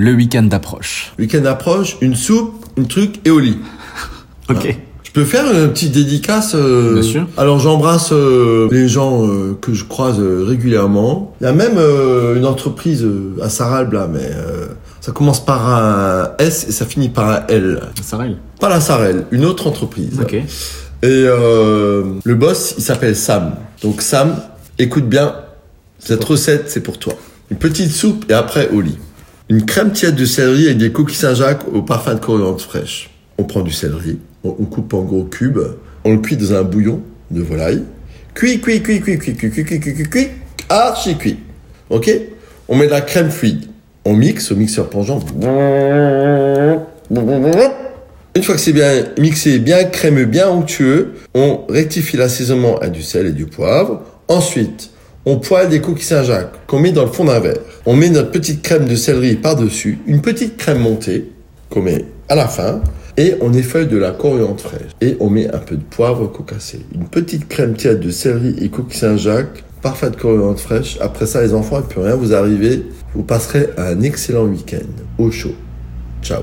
Le week-end approche. Week-end approche, une soupe, un truc et au lit. Ok. Je peux faire une petite dédicace euh, Bien sûr. Alors j'embrasse euh, les gens euh, que je croise régulièrement. Il y a même une entreprise à Saralbe là, mais ça commence par un S et ça finit par un L. Ça règle. Pas la Sarel, une autre entreprise. Ok. Et le boss, il s'appelle Sam. Donc Sam, écoute bien, cette recette, c'est pour toi. Une petite soupe et après au lit. Une crème tiède de céleri avec des coquilles Saint-Jacques au parfum de coriandre fraîche. On prend du céleri, on, coupe en gros cubes, on le cuit dans un bouillon de volaille. Cuit, cuit, cuit, cuit, cuit, cuit, cuit, cuit, cuit, cuit, cuit, archi cuit. Ok On met de la crème fluide. On mixe au mixeur plongeant. Une fois que c'est bien mixé, bien crémeux, bien onctueux, on rectifie l'assaisonnement à du sel et du poivre. Ensuite, on poêle des coquilles Saint-Jacques qu'on met dans le fond d'un verre. On met notre petite crème de céleri par-dessus, une petite crème montée qu'on met à la fin, et on effeuille de la coriandre fraîche. Et on met un peu de poivre concassé. Une petite crème tiède de céleri et coquilles Saint-Jacques, parfaite coriandre fraîche. Après ça, les enfants, ne peut rien vous arriver. Vous passerez un excellent week-end au chaud. Ciao